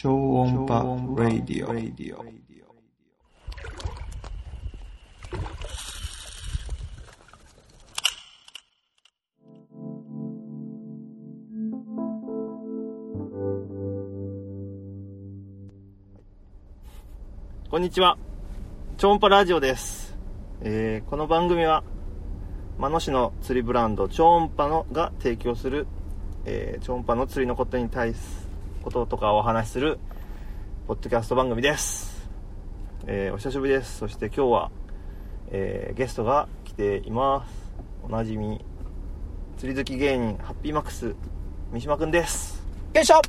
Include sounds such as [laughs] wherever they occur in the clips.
超音波ラディオ。こんにちは。超音波ラジオです。えーこの番組は、真野市の釣りブランド、超音波のが提供する、えー超音波の釣りのことに対す、こととかをお話しする、ポッドキャスト番組です。えーお久しぶりです。そして今日は、えーゲストが来ています。おなじみ、釣り好き芸人、ハッピーマックス、三島くんです。よいしょ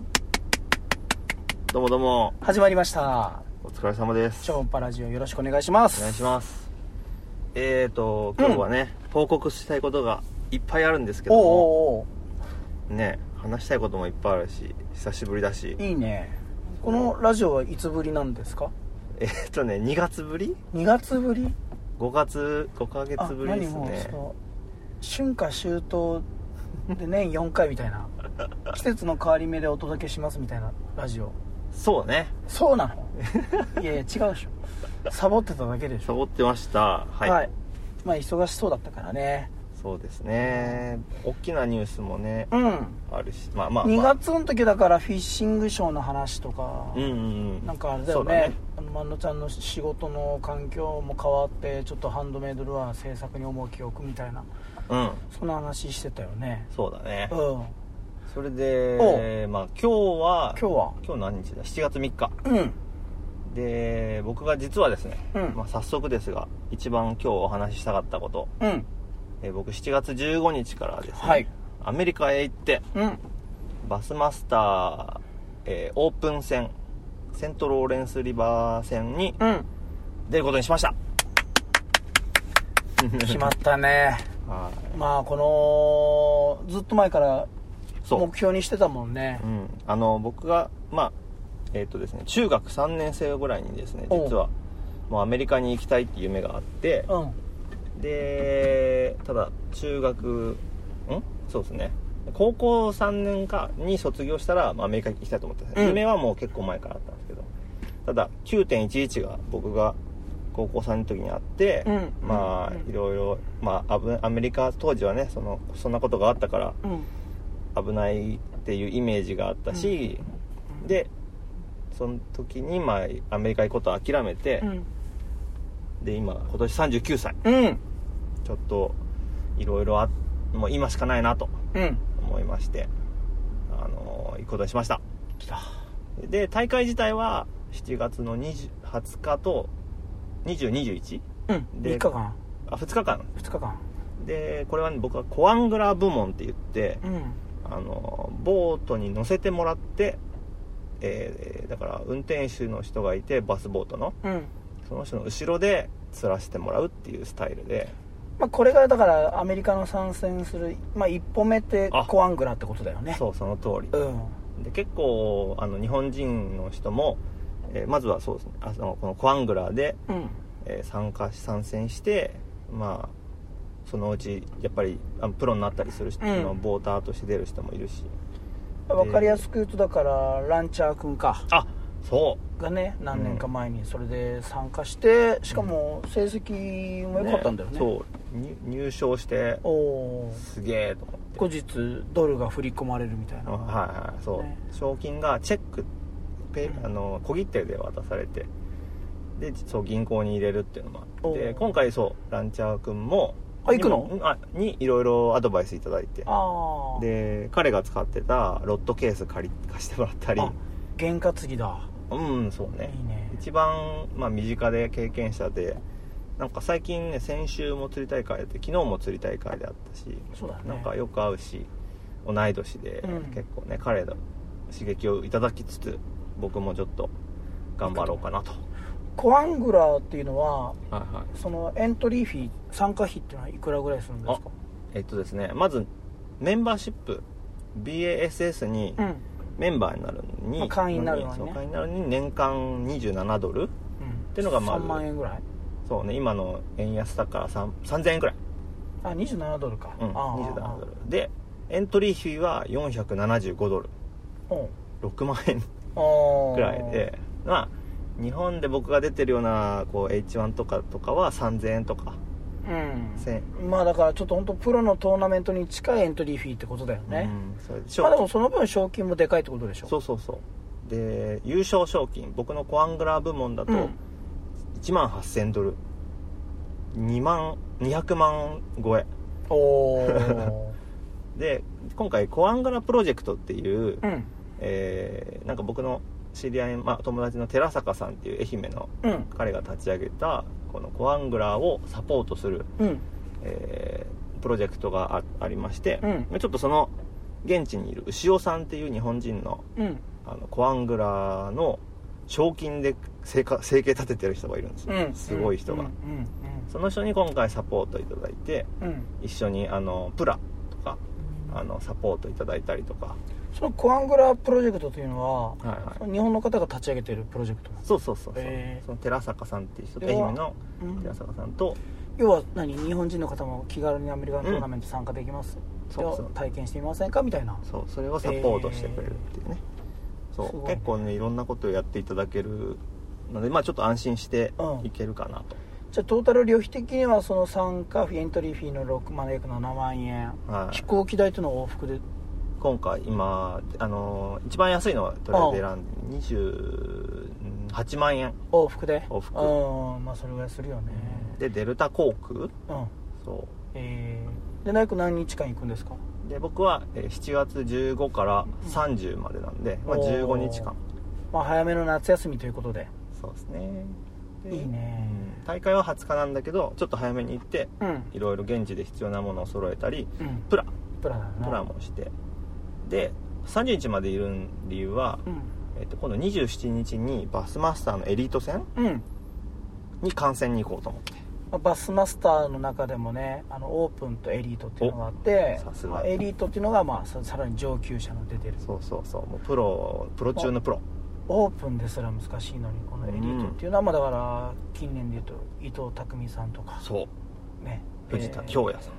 どうもどうも、始まりましたお疲れ様です。超音波ラジオよろしくお願いしますお願いしますえーと今日はね、報告したいことがいっぱいあるんですけどおうもおうおね話したいこともいっぱいあるし久しぶりだし。ういいね。このラジオはいつぶりなんですか？えーとね2月ぶり？2月ぶり？5月5ヶ月ぶりですね。春夏秋冬で [laughs] 年4回みたいな。季節の変わり目でお届けしますみたいなラジオ。そうね。そうなの？いやいや違うでしょ。サボってただけでしょ。サボってました。はい、まあ忙しそうだったからねそうですね。大きなニュースもねうん。あるしまあまあ、2まあ、月の時だからフィッシングショーの話とかうんうんうん。なんかあれだよね。ね。あの万野ちゃんの仕事の環境も変わってちょっとハンドメイドルアー制作に重きを置くみたいなうん。そんな話してたよね。そうだね。うん。それでまあ今日は今日は？今日何日だ？7月3日。うん。で僕が実はですね、うん。まあ、早速ですが一番今日お話ししたかったこと、うんえー僕7月15日からですね、はい。アメリカへ行ってうん。バスマスター、えーオープン戦セントローレンスリバー戦にうん。出ることにしました。決まったね。はまあこのずっと前から目標にしてたもんね。うん、あの僕がまあえっ、とですね中学3年生ぐらいにですね実はもうアメリカに行きたいっていう夢があってうんでただ中学ん？そうですね。高校3年かに卒業したら、まあ、アメリカに行きたいと思ってた、うん。夢はもう結構前からあったんですけど。ただ9.11が僕が高校3年の時にあって、うん。まあうん。いろいろ、まあ、危アメリカ当時はねそのそんなことがあったからうん。危ないっていうイメージがあったし、でその時に、まあ、アメリカ行くことを諦めて、うん。で今今年39歳。うんちょっといろいろあもう今しかないなとうん。思いましてあの行くことにしました。来た。で大会自体は7月の20 20日と2021うん。で3日間。あ2日間。2日間。でこれは、ね、僕はコアングラー部門って言ってうん。あのボートに乗せてもらって、えーだから運転手の人がいてバスボートの。うん。その人の後ろで釣らせてもらうっていうスタイルでまあ、これがだからアメリカの参戦する、まあ、一歩目ってあ。コアングラってことだよね。そうその通り。うん。で結構あの日本人の人も、えーまずはそうですね。あのこのコアングラーで、うん。えー参加し参戦してまあそのうちやっぱりあのプロになったりする人、うん。ボーターとして出る人もいるし。分かりやすく言うとだからランチャー君か。あそがね何年か前にそれで参加してしかも成績もう良かったんだよね。そう。に入賞しておおすげえと思って。後日ドルが振り込まれるみたいな。はいはいそう、ね。賞金がチェックペあの小切手で渡されてでそう銀行に入れるっていうのもあって今回そうランチャー君もあ行くの？あにいろいろアドバイスいただいて。で彼が使ってたロットケース借り貸してもらったり。あ験担ぎだ。うんそうね。いいね。一番、まあ、身近で経験者でなんか最近ね先週も釣り大会で昨日も釣り大会であったしそうだね。なんかよく会うし同い年で、うん。結構ね彼の刺激をいただきつつ僕もちょっと頑張ろうかなと。コアングラーっていうのははいはい。そのエントリーフィー参加費っていうのはいくらぐらいするんですか？えっとですねまずメンバーシップ BASS にうんメンバーになるのに、まあ会員になるのにね。そう会員になるのに年間27ドルうん。ていうのがまず3万円ぐらい？そうね今の円安だから3 3000円くらい。あ27ドルか、うん、ああ27ドル。でエントリー費は475ドル。おう。6万円くらいで。まあ日本で僕が出てるようなこう H1 とかとかは3000円とか。1000うん。まあだからちょっと本当プロのトーナメントに近いエントリーフィーってことだよね、うんまあでもその分賞金もでかいってことでしょ。そうそうそう。で優勝賞金僕のコアングラー部門だとうん。1万8000ドル。2万200万超え。おお [laughs] で今回コアングラプロジェクトっていう、うん。えーなんか僕の知り合い、まあ、友達の寺坂さんっていう愛媛のうん。彼が立ち上げたこのコアングラーをサポートする、うん。えープロジェクトがあありまして、うん。ちょっとその現地にいる牛尾さんっていう日本人のうん。あのコアングラーの賞金で生か生計立ててる人がいるんですよ、うん。すごい人が、うん。その人に今回サポートいただいて一緒にあのプラとかあのサポートいただいたりとかそのコアングラープロジェクトというのは、はいはい。その日本の方が立ち上げてるプロジェクトそうそうそうそう、へー。その寺坂さんっていう人愛媛のうん。寺坂さんと。要は何？日本人の方も気軽にアメリカントーナメント参加できます、そうそう。体験してみませんか？みたいな。そうそれをサポートしてくれるっていうね、そう。すごい。結構ねいろんなことをやっていただけるのでまあちょっと安心してうんいけるかなと、じゃあトータル旅費的にはその参加費エントリーフィーの6万約7万円。はい。飛行機代とのは往復で今回今あの一番安いのはとりあえず選んで28万円。往復で？往復。うんまあそれぐらいするよね。でデルタ航空？うん。そえー、で大工何日間行くんですか？うで僕はえー7月15から30までなんで、まあ、15日間。まあ早めの夏休みということで。そうですね。でいいね。うん。大会は20日なんだけどちょっと早めに行ってうん。いろいろ現地で必要なものを揃えたりうん。プラ。プラもしてで30日までいる理由は、うん。えっと、今度27日にバスマスターのエリート戦うん。に観戦に行こうと思って。まあバスマスターの中でもねあのオープンとエリートっていうのがあっておさすが。まあエリートっていうのが、まあ、ささらに上級者の出てる。そうそうそう。もうプロプロ中のプロ。オープンですら難しいのにこのエリートっていうのは、まあだから近年でいうと伊藤匠さんとかそう。ね藤田えー京也さん。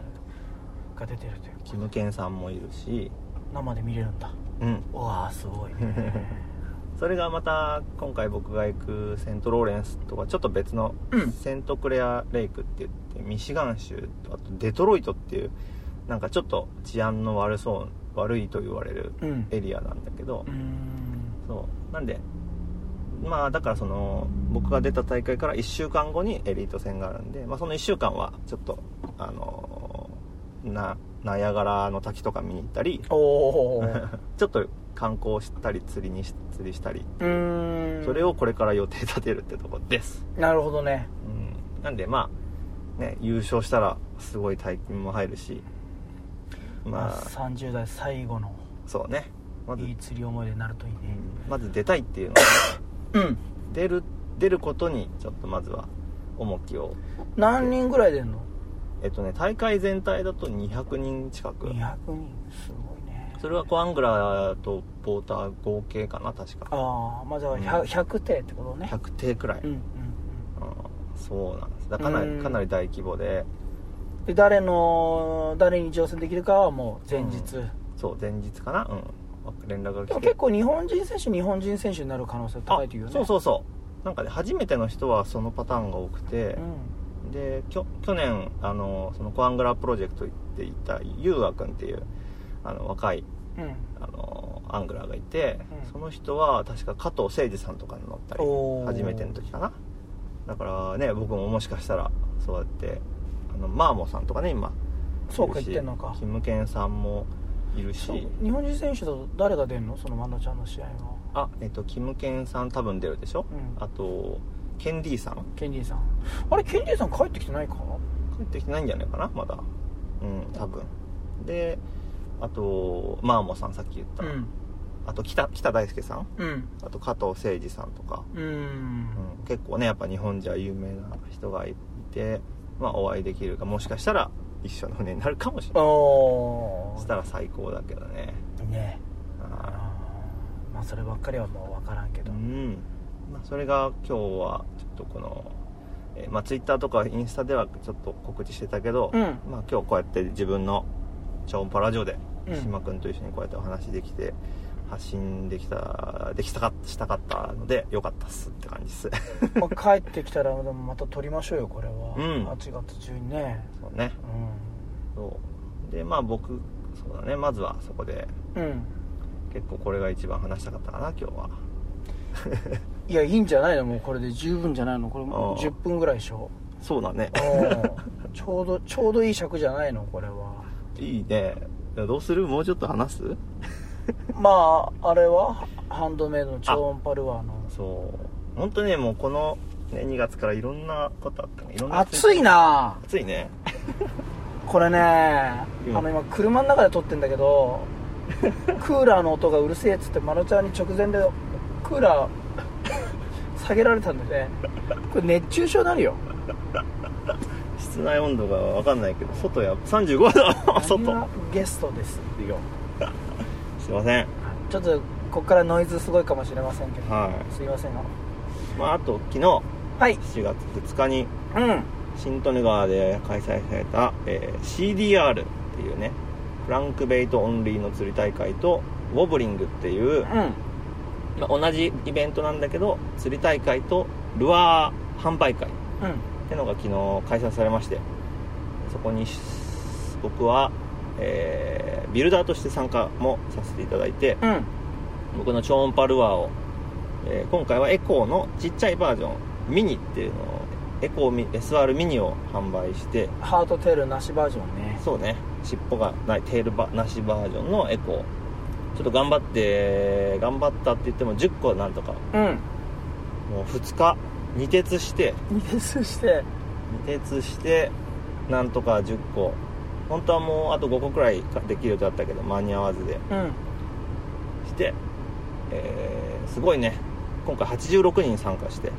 が出てるという。キムケンさんもいるし生で見れるんだ。うん。うわーすごい。ね [laughs] それがまた今回僕が行くセントローレンスとはちょっと別のうん。セントクレアレイクって言ってミシガン州とあとデトロイトっていうなんかちょっと治安の悪そう悪いと言われるうん。エリアなんだけど、うーん。そう。なんでまあだからその僕が出た大会から1週間後にエリート戦があるんで、まあ、その1週間はちょっとあのなナイアガラの滝とか見に行ったり [laughs] ちょっと観光したり釣りにし釣りしたり。それをこれから予定立てるってとこです、なるほどね。うん、なんでまあね優勝したらすごい大金も入るしまあ。まあ30代最後のそうね。まず、いい釣り思い出になるといいね。うん。まず出たいっていうのはうん。出る出ることにちょっとまずは重きを何人ぐらい出んの？えっとね大会全体だと200人近く。200人すごいね。それはコアングラーとポーター合計かな確か。ああまあじゃあうん。100, 100艇ってことね。100艇くらい、うんうんうん。そうなんです。だかなうん。りかなり大規模で。で誰の誰に乗船できるかはもう前日、そう前日かな？うん。連絡が来て。結構日本人選手日本人選手になる可能性高いというよね。あそうそうそう。なんかね初めての人はそのパターンが多くて、うんできょ去年あのそのコアングラプロジェクト行っていたユーア君っていうあの若いうん。あのアングラーがいて、うん。その人は確か加藤誠二さんとかに乗ったり初めての時かな。だからね僕ももしかしたらそうやってあのマーモさんとかね今。そうか言ってんのか。キムケンさんもいるし。日本人選手だと誰が出るの？そのマナちゃんの試合は。あえっとキムケンさん多分出るでしょ、うん。あとケンディーさん？ケンディーさん。あれケンディーさん帰ってきてないか？帰ってきてないんじゃないかな？まだ。うん多分。であとマーモさんさっき言った、うん。あと北北大輔さん？うん。あと加藤誠二さんとか、うん。うん結構ねやっぱ日本じゃ有名な人がいて、まあ、お会いできるかもしかしたら一緒の船になるかもしれない。おそしたら最高だけどねーねああー。まあそればっかりはもう分からんけどーうん、まあ、それが今日はちょっとこの、えーまあ、ツイッターとかインスタではちょっと告知してたけど、うん。まあ、今日こうやって自分の超音波ラジオでうん島君と一緒にこうやってお話できて発信できたできたかしたかったのでよかったっすって感じです。まあ、帰ってきたらでもまた撮りましょうよこれは、うん。8月中にね。そうね。そう。でまあ僕そうだね。まずはそこでうん、うん、結構これが一番話したかったかな今日はいやいいんじゃないの？もうこれで十分じゃないの？これもうああ。10分ぐらいでしょ。そうだね。うんちょうど [laughs] ちょうどいい尺じゃないの？これは。いいね。どうする？もうちょっと話す？まああれは？ハンドメイドの超音波ルアーの。そう。本当ねもうこの、ね、2月からいろんなことあったね。いろんな暑いな。暑いね。これねあうん。の今車の中で撮ってんだけど [laughs] クーラーの音がうるせえっつってマロちゃんに直前でクーラー下げられたんでねこれ熱中症になるよ。室内温度が分かんないけど外や35度。何外。がゲストですよ。すいません。ちょっとここからノイズすごいかもしれませんけど、はすいませんまああと昨日。はい。7月2日にうん。新利根川で開催された、えー CDR っていうねフランクベイトオンリーの釣り大会とウォブリングっていう、うんまあ、同じイベントなんだけど釣り大会とルアー販売会ってのが昨日開催されましてそこに僕は、えービルダーとして参加もさせていただいてうん。うん僕の超音波ルアーを、えー今回はエコーのちっちゃいバージョンミニっていうのをエコーミ SR ミニを販売してハートテールなしバージョンね。そうね。尻尾がないテールバなしバージョンのエコーちょっと頑張って頑張ったって言っても10個なんとか。うん。もう2日二徹して。二徹して。二徹してなんとか10個。本当はもうあと5個くらいできるとだったけど間に合わずで。うん。して、えーすごいね。今回86人参加して。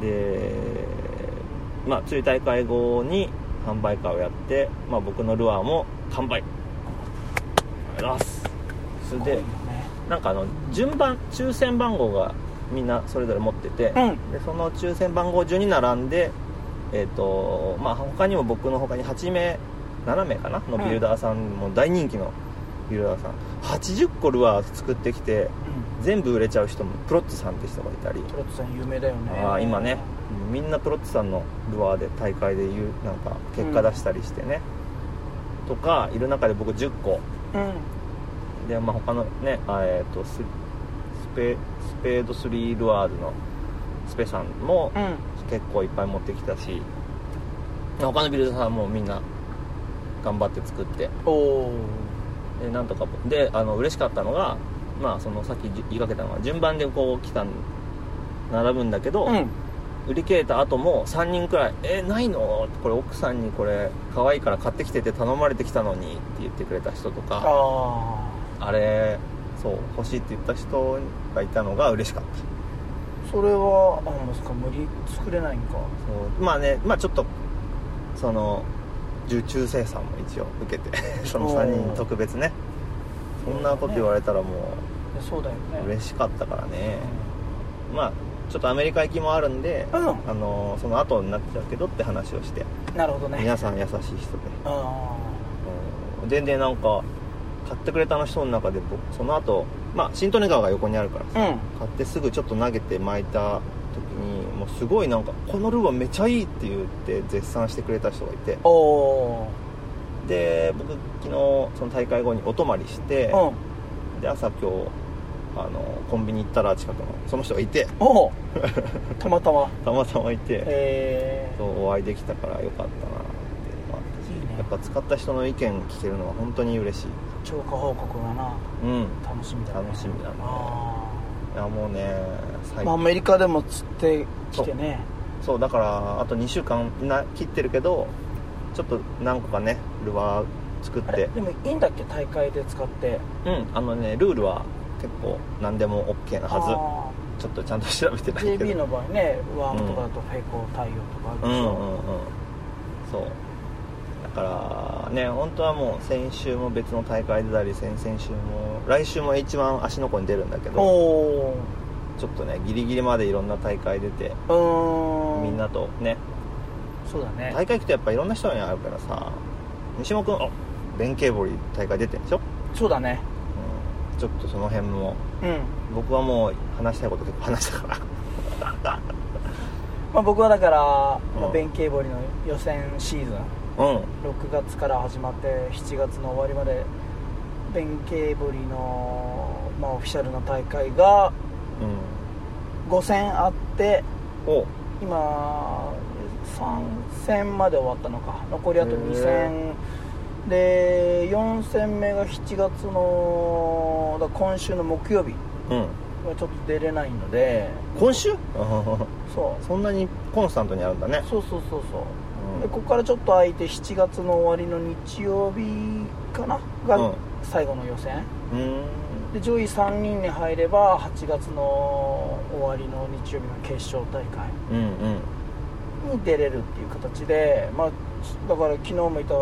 でまあ釣り大会後に販売会をやって、まあ、僕のルアーも完売。ありがとうございますそれでなんかあの順番抽選番号がみんなそれぞれ持ってて、うん。でその抽選番号順に並んでえっ、とまあ他にも僕の他に8名7名かなのビルダーさんも大人気のビルダーさん。80個ルアー作ってきて全部売れちゃう人もプロッツさんって人がいたり。トロットさん有名だよね。あー今ね。みんなプロッツさんのルアーで大会でなんか結果出したりしてね、とかいる中で僕10個うんで、まあ、他のねあえっ、とススペスペード3ルアーズのスペさんもうん。結構いっぱい持ってきたし他のビルダーさんもみんな頑張って作って。でなんとかであの嬉しかったのがまあそのさっき言いかけたのは順番でこう来たん並ぶんだけど、うん。売り切れた後も3人くらい「えないの?」これ奥さんにこれ可愛いから買ってきてって頼まれてきたのにって言ってくれた人とかああれそう欲しいって言った人がいたのが嬉しかった。あそれはあまさか無理作れないんか？そう。まあねまあちょっとその受注生産も一応受けて [laughs] その3人特別ね。そんなこと言われたらもいやそうだよね。う嬉しかったからね。まあちょっとアメリカ行きもあるんで、うん。あのその後になっちゃうけどって話をして。なるほどね。皆さん優しい人で。あうん。全然なんか買ってくれた人の中で僕その後まあ新利根川が横にあるからさ、あうん。買ってすぐちょっと投げて巻いた時にもうすごいなんかこのルアーめっちゃいいって言って絶賛してくれた人がいて。で僕昨日その大会後にお泊まりしてうん。で朝今日あのコンビニ行ったら近くのその人がいて。[laughs] たまたま。たまたまいて。えそうお会いできたからよかったなやっぱ使った人の意見聞けるのは本当に嬉しい。ー、超過報告がなうん。楽しみだね。楽しみだね。あいやもうね最あまあアメリカでも釣ってきてね。そうだからあと2週間な切ってるけどちょっと何個かねルアー作って。でもいいんだっけ大会で使って。うんあのねルールは結構何でも OK なははずちょっとちゃんと調べてないけど。JB の場合ねワームとかだとフェイコ対応とかあるでしょ、うんうんうん。そう。だからね本当はもう先週も別の大会出たり先々週も来週も一番足の子に出るんだけどおちょっとねギリギリまでいろんな大会出てみんなとね。そうだね。大会行くとやっぱいろんな人に会うからさ西本君あ弁慶堀大会出てるでしょ、そうだね。うん、ちょっとその辺もうん。僕はもう話したいこと結構話したから。[laughs] まあ、僕はだから、まあ、うん弁慶堀の予選シーズンうん6月から始まって7月の終わりまで弁慶堀の、まあ、オフィシャルな大会が5戦あって今3戦まで終わったのか。残りあと2へ戦で4戦目が7月のだ今週の木曜日。うん。はちょっと出れないので。今週？[laughs] そう。そんなにコンスタントにあるんだね。そうそうそうそう。うんでここからちょっと空いて7月の終わりの日曜日かな？がうん。最後の予選、うん。で上位3人に入れば8月の終わりの日曜日の決勝大会。に出れるっていう形で、まあ、だから昨日もいた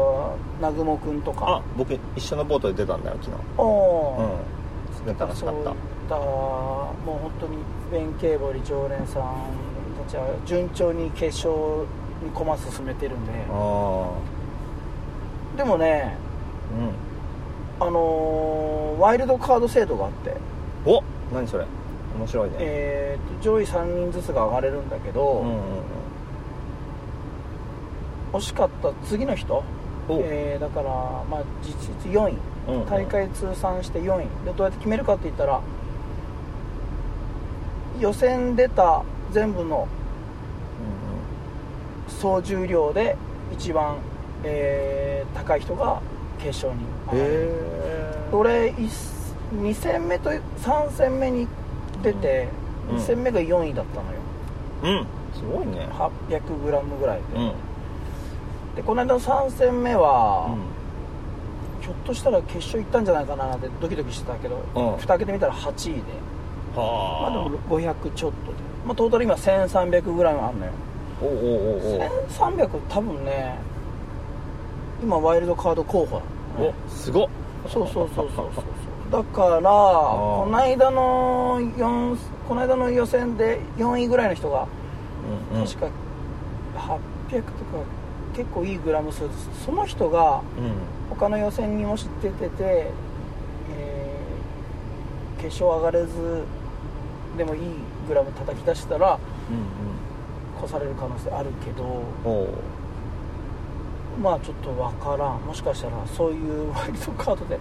南雲君とあか僕一緒のボートで出たんだよ昨日。おー。うん。楽しかっそういったたもう本当に弁慶堀常連さんたちは順調に決勝に駒進めてるんで。あでもねあうん。あのーワイルドカード制度があって、お何それ。面白いね。えーと上位3人ずつが上がれるんだけど、うんうん惜しかった次の人、えーだから、まあ、実質4位。うんうん。大会通算して4位。でどうやって決めるかって言ったら予選出た全部の総重量で一番、えー高い人が決勝に上がる。え俺2戦目と3戦目に出て、うん。2戦目が4位だったのよ。うん。すごいね。800g ぐらいで、うん。でこの間の3戦目は、うん。ひょっとしたら決勝行ったんじゃないかななんてドキドキしてたけど、うん。蓋開けてみたら8位で。まあではも500ちょっとで、まあ、トータル今 1300g あるのよおおおお1300多分ね今ワイルドカード候補おなのねおすごっ。そうそうそうそうそう。だからこの間の4この間の予選で4位ぐらいの人がうんうん。確か800とか結構いいグラム数です。その人がうん。他の予選にもし出てて、えー決勝上がれずでもいいグラム叩き出したらうん越される可能性あるけどまあちょっと分からん。もしかしたらそういうワイルドカードで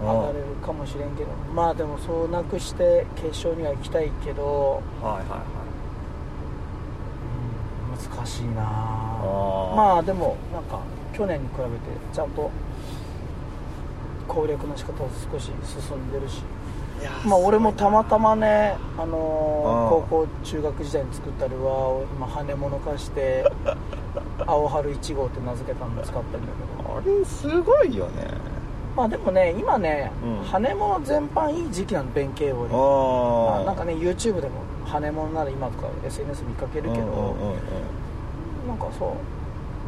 上がれるかもしれんけど。まあでもそうなくして決勝には行きたいけど、はいはいはい。うん難しいなまあでもなんか去年に比べてちゃんと攻略の仕方は少し進んでるしまあ俺もたまたまね、あのー高校中学時代に作ったルアーを今羽物化して [laughs] 青春1号って名付けたの使ってるんだけど。あれすごいよね。まあでもね今ね、うん。羽物全般いい時期なの弁慶よりあああなんかね YouTube でも羽物なら今とか SNS 見かけるけど、うんうんうんなんかそう、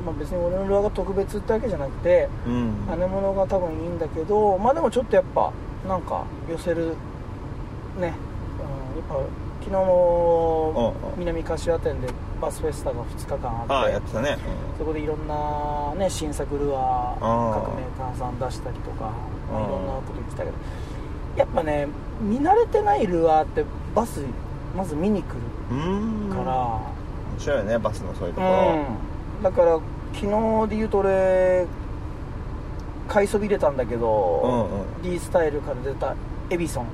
まあ、別に俺のルアーが特別ってわけじゃなくてうん。羽物が多分いいんだけどまあでもちょっとやっぱなんか寄せるね、うん、やっぱ昨日のうんうん南柏店でバスフェスタが2日間ああってあやってたね。そこでいろんな、ね、新作ルアーあー。各メーカーさん出したりとか、いろんなこと言ってたけどやっぱね見慣れてないルアーってバスまず見に来るうんうん。から、面白いよねバスのそういうとこ。ろうん、だから昨日で言うと俺買いそびれたんだけど、うん D スタイルから出たエビソン。っ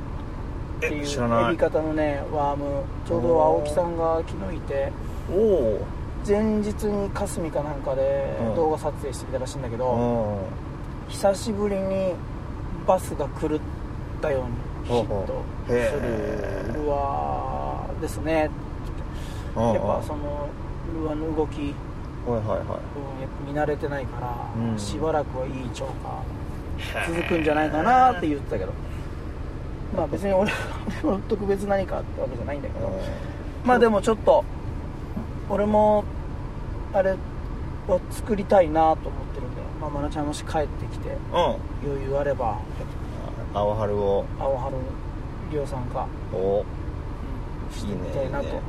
ていうエビ型のねワーム。ちょうど青木さんが昨日いてお前日に霞かなんかでうん。動画撮影してきたらしいんだけど、お久しぶりにバスが狂ったようにヒットするルアーですね。ややっぱそのルアーの動き、はいはいはい。ぱ見慣れてないから、うん。しばらくはいい超過続くんじゃないかなって言ってたけど。まあ別に俺は特別何かってわけじゃないんだけど。まあでもちょっと俺もあれは作りたいなと思ってるんで、まあ、まなちゃんもし帰ってきてうん。余裕あれば。青春を。青春りょうさんか、お。うん。してみたいなと。いいね。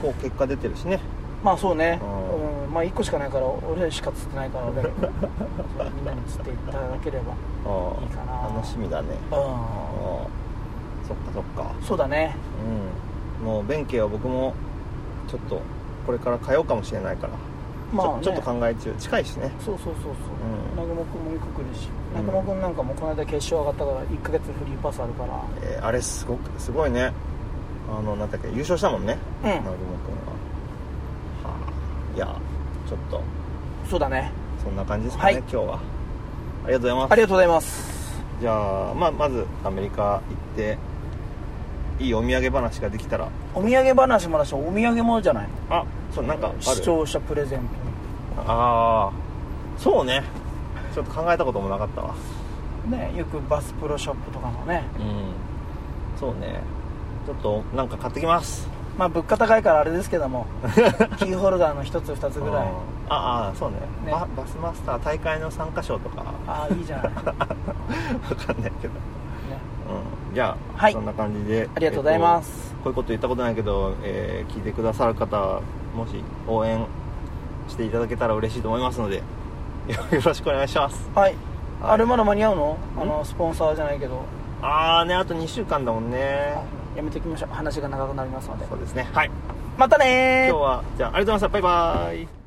こう結果出てるしね。まあそうね、ううんまあ1個しかないから俺しか釣ってないからね。そ [laughs] うみんなに釣っていただければあいいかな。楽しみだね。うん。あそっかそっか。そうだね。うん。もう弁慶は僕もちょっとこれから通うかもしれないから、まあ、ね、ちょっと考え中。近いしね。そうそうそうそう。うん。南雲君もよく来るし。うん。南雲君なんかもこの間決勝上がったから1ヶ月フリーパスあるから。えーあれすごくすごいね。あのなんだっけ優勝したもんね。うん。南雲君は。はあ。いやちょっと。そうだね。そんな感じですかね、はい。今日は。ありがとうございます。ありがとうございます。じゃあ、まあ、まずアメリカ行っていいお土産話ができたら。お土産話もだしお土産もじゃない？のあそうなんかある？視聴者プレゼンああそうね。ちょっと考えたこともなかったわ。トねよくバスプロショップとかのね。うん。そうね。ちょっとなんか買ってきますまあ物価高いからあれですけども [laughs] キーホルダーの1つ2つぐらい。うん。ああそうね。ね。ババスマスター大会の参加賞とか。ああいいじゃない、ね、[laughs] わかんないけど、うん、じゃあ、はい。そんな感じでありがとうございます。えっとこういうこと言ったことないけど、えー聞いてくださる方もし応援していただけたら嬉しいと思いますのでよ [laughs] よろしくお願いします。はい、はい。あれまだ間に合うの？ん。あのスポンサーじゃないけど。ああねあと2週間だもんねやめておきましょう。話が長くなりますので。そうですね。はい。またねー。今日はじゃあありがとうございました。バイバイ